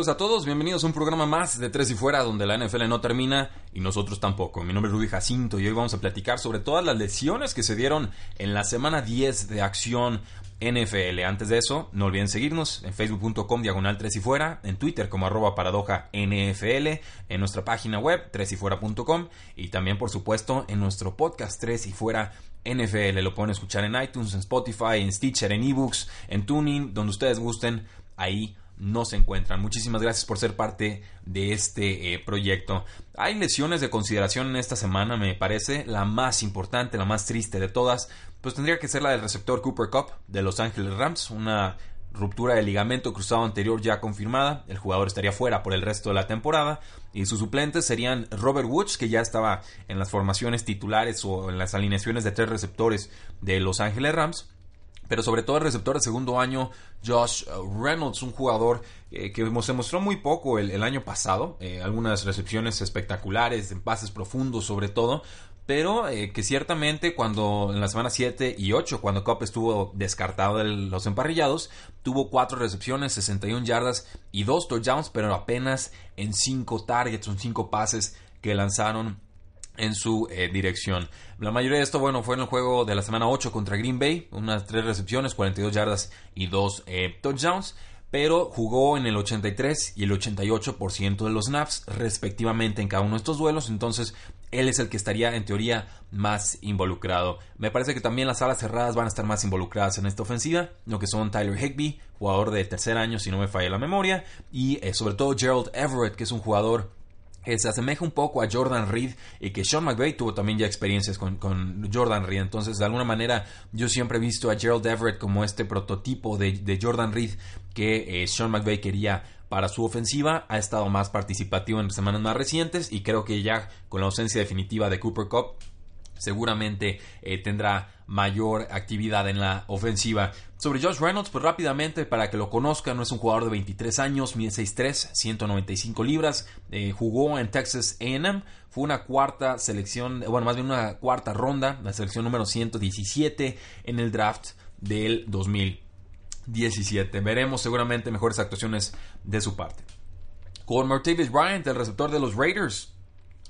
Saludos a todos, bienvenidos a un programa más de Tres y Fuera donde la NFL no termina y nosotros tampoco. Mi nombre es Rudy Jacinto y hoy vamos a platicar sobre todas las lesiones que se dieron en la semana 10 de acción NFL. Antes de eso, no olviden seguirnos en facebook.com diagonal 3 y fuera, en Twitter como arroba paradoja NFL, en nuestra página web 3 y fuera.com y también por supuesto en nuestro podcast 3 y fuera NFL. Lo pueden escuchar en iTunes, en Spotify, en Stitcher, en eBooks, en Tuning, donde ustedes gusten. Ahí no se encuentran. Muchísimas gracias por ser parte de este eh, proyecto. Hay lesiones de consideración en esta semana, me parece. La más importante, la más triste de todas, pues tendría que ser la del receptor Cooper Cup de Los Ángeles Rams. Una ruptura de ligamento cruzado anterior ya confirmada. El jugador estaría fuera por el resto de la temporada. Y sus suplentes serían Robert Woods, que ya estaba en las formaciones titulares o en las alineaciones de tres receptores de Los Ángeles Rams pero sobre todo el receptor de segundo año, Josh uh, Reynolds, un jugador eh, que se mostró muy poco el, año pasado, eh, algunas recepciones espectaculares, en pases profundos sobre todo, pero eh, que ciertamente cuando en la semana 7 y 8, cuando Cobb estuvo descartado de los emparrillados, tuvo 4 recepciones, 61 yardas y 2 touchdowns, pero apenas en 5 targets, en 5 pases que lanzaron en su eh, dirección. La mayoría de esto, bueno, fue en el juego de la semana 8 contra Green Bay, unas 3 recepciones, 42 yardas y 2 eh, touchdowns, pero jugó en el 83 y el 88% de los snaps respectivamente en cada uno de estos duelos, entonces él es el que estaría en teoría más involucrado. Me parece que también las alas cerradas van a estar más involucradas en esta ofensiva, lo que son Tyler Higby, jugador de tercer año si no me falla la memoria, y eh, sobre todo Gerald Everett, que es un jugador que se asemeja un poco a Jordan Reed y que Sean McVay tuvo también ya experiencias con, Jordan Reed. Entonces, de alguna manera, yo siempre he visto a Gerald Everett como este prototipo de, Jordan Reed que eh, Sean McVay quería para su ofensiva. Ha estado más participativo en semanas más recientes y creo que ya con la ausencia definitiva de Cooper Cup seguramente eh, tendrá mayor actividad en la ofensiva. Sobre Josh Reynolds, pues rápidamente para que lo conozcan, no es un jugador de 23 años, mide 6'3, 195 libras, eh, jugó en Texas AM, fue una cuarta selección, bueno, más bien una cuarta ronda, la selección número 117 en el draft del 2017. Veremos seguramente mejores actuaciones de su parte. Con Martavis Bryant, el receptor de los Raiders,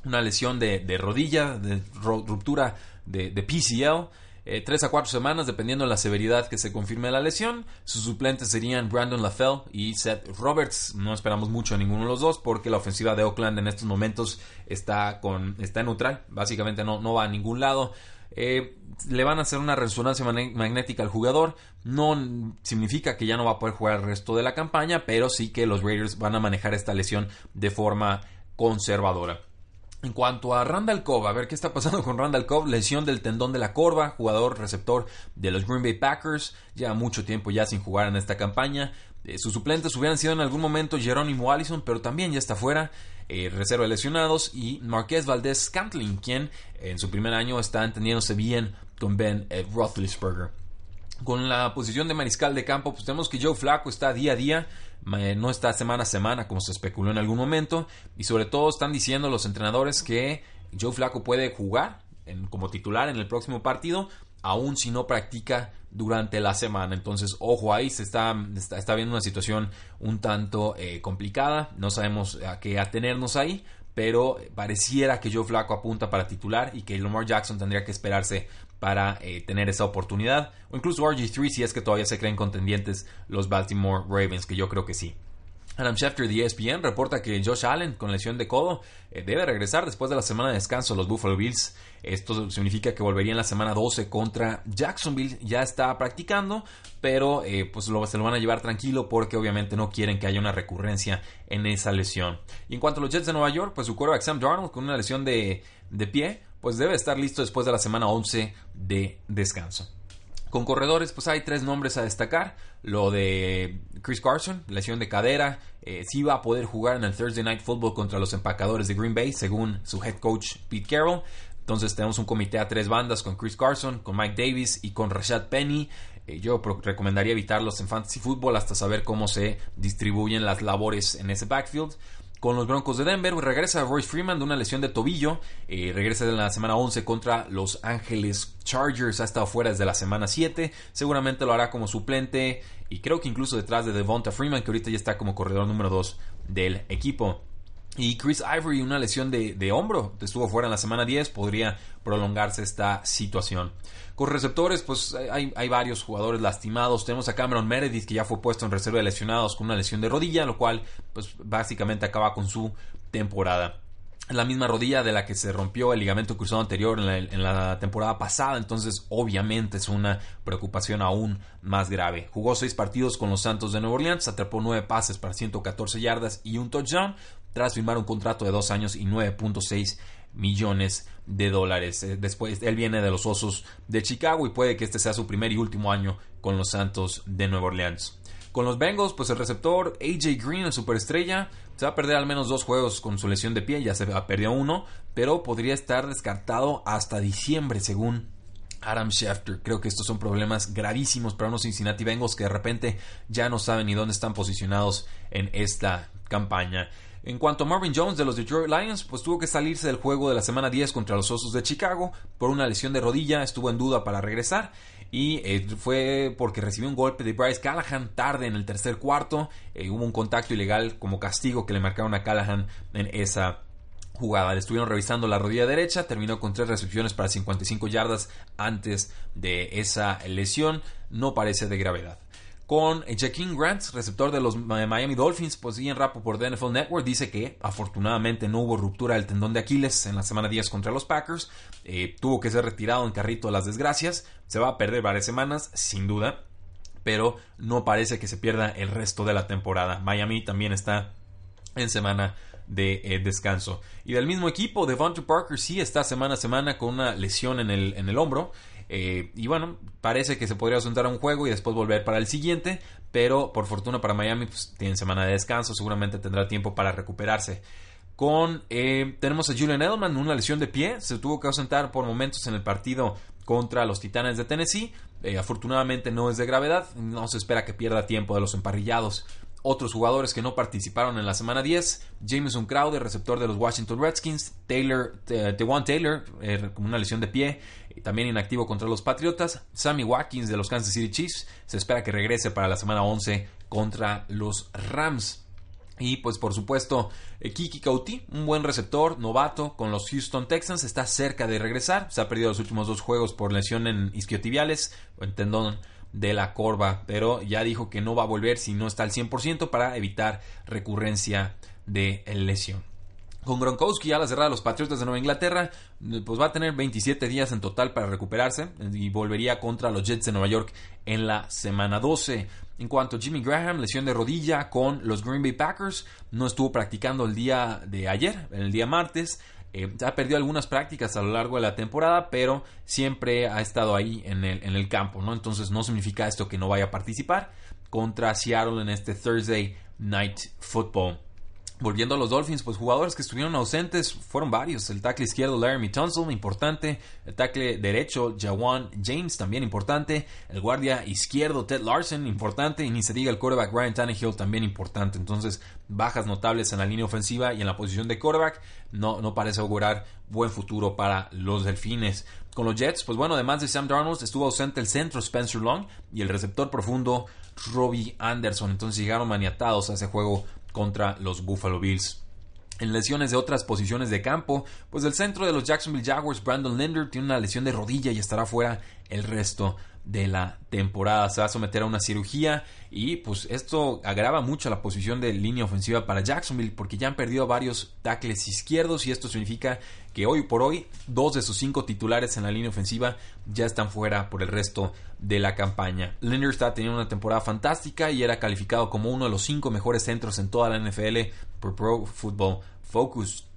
una lesión de, rodilla, de ruptura de, PCL. Eh, tres a cuatro semanas, dependiendo de la severidad que se confirme la lesión. Sus suplentes serían Brandon LaFell y Seth Roberts. No esperamos mucho a ninguno de los dos porque la ofensiva de Oakland en estos momentos está, con, está neutral. Básicamente no, no va a ningún lado. Eh, le van a hacer una resonancia magnética al jugador. No significa que ya no va a poder jugar el resto de la campaña, pero sí que los Raiders van a manejar esta lesión de forma conservadora. En cuanto a Randall Cobb, a ver qué está pasando con Randall Cobb, lesión del tendón de la corva, jugador receptor de los Green Bay Packers, ya mucho tiempo ya sin jugar en esta campaña. Eh, sus suplentes hubieran sido en algún momento Jerónimo Allison, pero también ya está fuera, eh, reserva de lesionados, y Marqués Valdés Scantling, quien en su primer año está entendiéndose bien con Ben eh, Roethlisberger. Con la posición de mariscal de campo, pues tenemos que Joe Flaco está día a día no está semana a semana como se especuló en algún momento y sobre todo están diciendo los entrenadores que Joe Flaco puede jugar como titular en el próximo partido aun si no practica durante la semana. Entonces, ojo ahí, se está, está, viendo una situación un tanto eh, complicada. No sabemos a qué atenernos ahí, pero pareciera que Joe Flaco apunta para titular y que Lamar Jackson tendría que esperarse para eh, tener esa oportunidad. O incluso RG3 si es que todavía se creen contendientes los Baltimore Ravens, que yo creo que sí. Adam Schefter de ESPN reporta que Josh Allen, con lesión de codo, eh, debe regresar después de la semana de descanso los Buffalo Bills. Esto significa que volvería en la semana 12 contra Jacksonville. Ya está practicando, pero eh, pues se lo van a llevar tranquilo porque obviamente no quieren que haya una recurrencia en esa lesión. Y en cuanto a los Jets de Nueva York, pues su quarterback Sam Darnold con una lesión de, de pie pues debe estar listo después de la semana 11 de descanso. Con corredores, pues hay tres nombres a destacar. Lo de Chris Carson, lesión de cadera. Eh, sí va a poder jugar en el Thursday Night Football contra los empacadores de Green Bay, según su head coach Pete Carroll. Entonces tenemos un comité a tres bandas con Chris Carson, con Mike Davis y con Rashad Penny. Eh, yo recomendaría evitarlos en fantasy football hasta saber cómo se distribuyen las labores en ese backfield con los Broncos de Denver. Regresa Royce Freeman de una lesión de tobillo. Eh, regresa en la semana 11 contra Los Ángeles Chargers. Ha estado fuera desde la semana 7. Seguramente lo hará como suplente. Y creo que incluso detrás de Devonta Freeman, que ahorita ya está como corredor número 2 del equipo. Y Chris Ivory, una lesión de, de, hombro, estuvo fuera en la semana 10, podría prolongarse esta situación. Con receptores, pues hay, hay, varios jugadores lastimados. Tenemos a Cameron Meredith, que ya fue puesto en reserva de lesionados con una lesión de rodilla, lo cual, pues básicamente acaba con su temporada la misma rodilla de la que se rompió el ligamento cruzado anterior en la, temporada pasada, entonces obviamente es una preocupación aún más grave. Jugó seis partidos con los Santos de Nueva Orleans, atrapó nueve pases para 114 yardas y un touchdown, tras firmar un contrato de dos años y 9.6 millones de dólares. Eh, después, él viene de los Osos de Chicago y puede que este sea su primer y último año con los Santos de Nueva Orleans. Con los Bengals, pues el receptor AJ Green, el superestrella, se va a perder al menos dos juegos con su lesión de pie, ya se perdió uno, pero podría estar descartado hasta diciembre, según Adam Schefter. Creo que estos son problemas gravísimos para unos Cincinnati Bengals que de repente ya no saben ni dónde están posicionados en esta campaña. En cuanto a Marvin Jones de los Detroit Lions, pues tuvo que salirse del juego de la semana 10 contra los Osos de Chicago por una lesión de rodilla, estuvo en duda para regresar y eh, fue porque recibió un golpe de Bryce Callahan tarde en el tercer cuarto, eh, hubo un contacto ilegal como castigo que le marcaron a Callahan en esa jugada. Le estuvieron revisando la rodilla derecha, terminó con tres recepciones para 55 yardas antes de esa lesión, no parece de gravedad con Jaquin Grant, receptor de los Miami Dolphins, pues Ian por de NFL Network dice que afortunadamente no hubo ruptura del tendón de Aquiles en la semana 10 contra los Packers, eh, tuvo que ser retirado en carrito de las desgracias, se va a perder varias semanas, sin duda, pero no parece que se pierda el resto de la temporada. Miami también está en semana de eh, descanso. Y del mismo equipo, Devonta Parker sí está semana a semana con una lesión en el, en el hombro. Eh, y bueno, parece que se podría ausentar a un juego y después volver para el siguiente. Pero por fortuna para Miami, pues tienen semana de descanso, seguramente tendrá tiempo para recuperarse. Con, eh, tenemos a Julian Edelman, una lesión de pie, se tuvo que ausentar por momentos en el partido contra los Titanes de Tennessee. Eh, afortunadamente no es de gravedad, no se espera que pierda tiempo de los emparrillados otros jugadores que no participaron en la semana 10, Jameson Crowder, receptor de los Washington Redskins, Taylor, Tewan Taylor, eh, con una lesión de pie, también inactivo contra los Patriotas, Sammy Watkins de los Kansas City Chiefs, se espera que regrese para la semana 11 contra los Rams. Y pues por supuesto, eh, Kiki Kauti, un buen receptor, novato con los Houston Texans, está cerca de regresar. Se ha perdido los últimos dos juegos por lesión en isquiotibiales o en tendón de la corva, pero ya dijo que no va a volver si no está al 100% para evitar recurrencia de lesión. Con Gronkowski a la cerrada los Patriotas de Nueva Inglaterra, pues va a tener 27 días en total para recuperarse y volvería contra los Jets de Nueva York en la semana 12. En cuanto a Jimmy Graham, lesión de rodilla con los Green Bay Packers, no estuvo practicando el día de ayer, el día martes, eh, ha perdido algunas prácticas a lo largo de la temporada, pero siempre ha estado ahí en el, en el campo, ¿no? Entonces no significa esto que no vaya a participar contra Seattle en este Thursday Night Football. Volviendo a los Dolphins, pues jugadores que estuvieron ausentes fueron varios. El tackle izquierdo Laramie Tunsil, importante. El tackle derecho Jawan James, también importante. El guardia izquierdo Ted Larson, importante. Y ni se diga el quarterback Ryan Tannehill, también importante. Entonces, bajas notables en la línea ofensiva y en la posición de quarterback. No, no parece augurar buen futuro para los Delfines. Con los Jets, pues bueno, además de Sam Darnold, estuvo ausente el centro Spencer Long y el receptor profundo Robbie Anderson. Entonces llegaron maniatados a ese juego contra los Buffalo Bills. En lesiones de otras posiciones de campo, pues el centro de los Jacksonville Jaguars, Brandon Linder, tiene una lesión de rodilla y estará fuera el resto de la temporada. Se va a someter a una cirugía y pues esto agrava mucho la posición de línea ofensiva para Jacksonville porque ya han perdido varios tackles izquierdos y esto significa que hoy por hoy dos de sus cinco titulares en la línea ofensiva ya están fuera por el resto de la campaña. Linder está teniendo una temporada fantástica y era calificado como uno de los cinco mejores centros en toda la NFL por Pro Football Focus.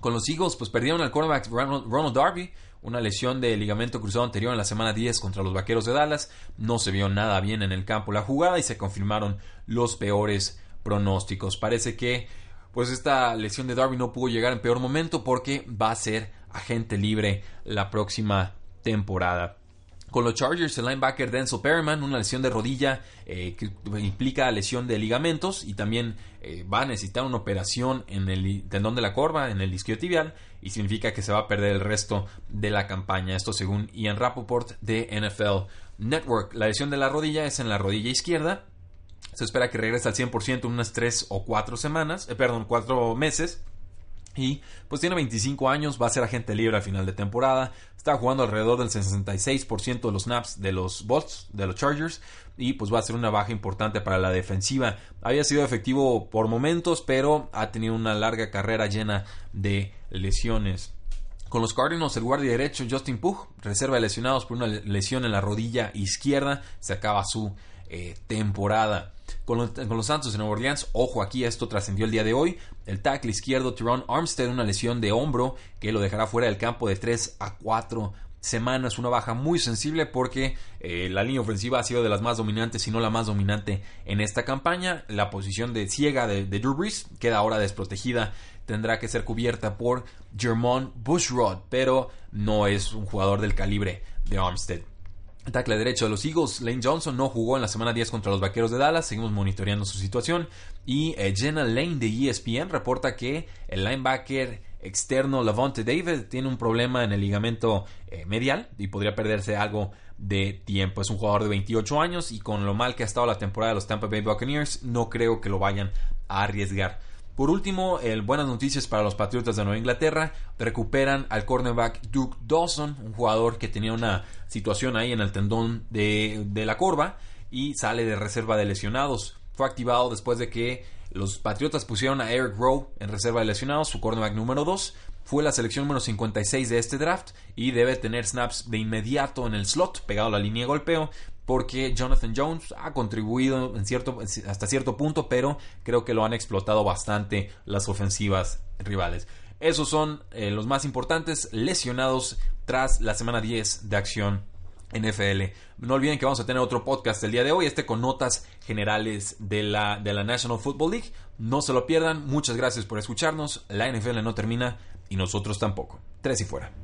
Con los Eagles, pues perdieron al cornerback Ronald, Darby, una lesión de ligamento cruzado anterior en la semana 10 contra los Vaqueros de Dallas. No se vio nada bien en el campo la jugada y se confirmaron los peores pronósticos. Parece que pues esta lesión de Darby no pudo llegar en peor momento porque va a ser agente libre la próxima temporada. Con los Chargers, el linebacker Denzel Perryman, una lesión de rodilla eh, que implica lesión de ligamentos y también eh, va a necesitar una operación en el tendón de la corva, en el isquiotibial, y significa que se va a perder el resto de la campaña. Esto según Ian Rappaport de NFL Network. La lesión de la rodilla es en la rodilla izquierda. Se espera que regrese al 100% en unas 3 o 4 semanas, eh, perdón, 4 meses. Y pues tiene 25 años, va a ser agente libre a final de temporada. Está jugando alrededor del 66% de los snaps de los Bots, de los Chargers. Y pues va a ser una baja importante para la defensiva. Había sido efectivo por momentos, pero ha tenido una larga carrera llena de lesiones. Con los Cardinals, el guardia derecho Justin Pugh, reserva de lesionados por una lesión en la rodilla izquierda, se acaba su eh, temporada. Con los, Santos de Nueva Orleans, ojo aquí, esto trascendió el día de hoy. El tackle izquierdo Tyrone Armstead, una lesión de hombro que lo dejará fuera del campo de 3 a 4 semanas. Una baja muy sensible porque eh, la línea ofensiva ha sido de las más dominantes, si no la más dominante en esta campaña. La posición de ciega de, de Drew Brees queda ahora desprotegida. Tendrá que ser cubierta por Jermon Bushrod, pero no es un jugador del calibre de Armstead. Tackle derecho de los Eagles, Lane Johnson no jugó en la semana 10 contra los Vaqueros de Dallas, seguimos monitoreando su situación. Y eh, Jenna Lane de ESPN reporta que el linebacker externo Lavonte David tiene un problema en el ligamento eh, medial y podría perderse algo de tiempo. Es un jugador de 28 años y con lo mal que ha estado la temporada de los Tampa Bay Buccaneers, no creo que lo vayan a arriesgar. Por último, buenas noticias para los Patriotas de Nueva Inglaterra. Recuperan al cornerback Duke Dawson, un jugador que tenía una situación ahí en el tendón de, de la corva y sale de reserva de lesionados. Fue activado después de que los Patriotas pusieron a Eric Rowe en reserva de lesionados, su cornerback número 2. Fue la selección número 56 de este draft y debe tener snaps de inmediato en el slot, pegado a la línea de golpeo porque Jonathan Jones ha contribuido en cierto, hasta cierto punto, pero creo que lo han explotado bastante las ofensivas rivales. Esos son eh, los más importantes lesionados tras la semana 10 de acción NFL. No olviden que vamos a tener otro podcast el día de hoy, este con notas generales de la, de la National Football League. No se lo pierdan, muchas gracias por escucharnos. La NFL no termina y nosotros tampoco. Tres y fuera.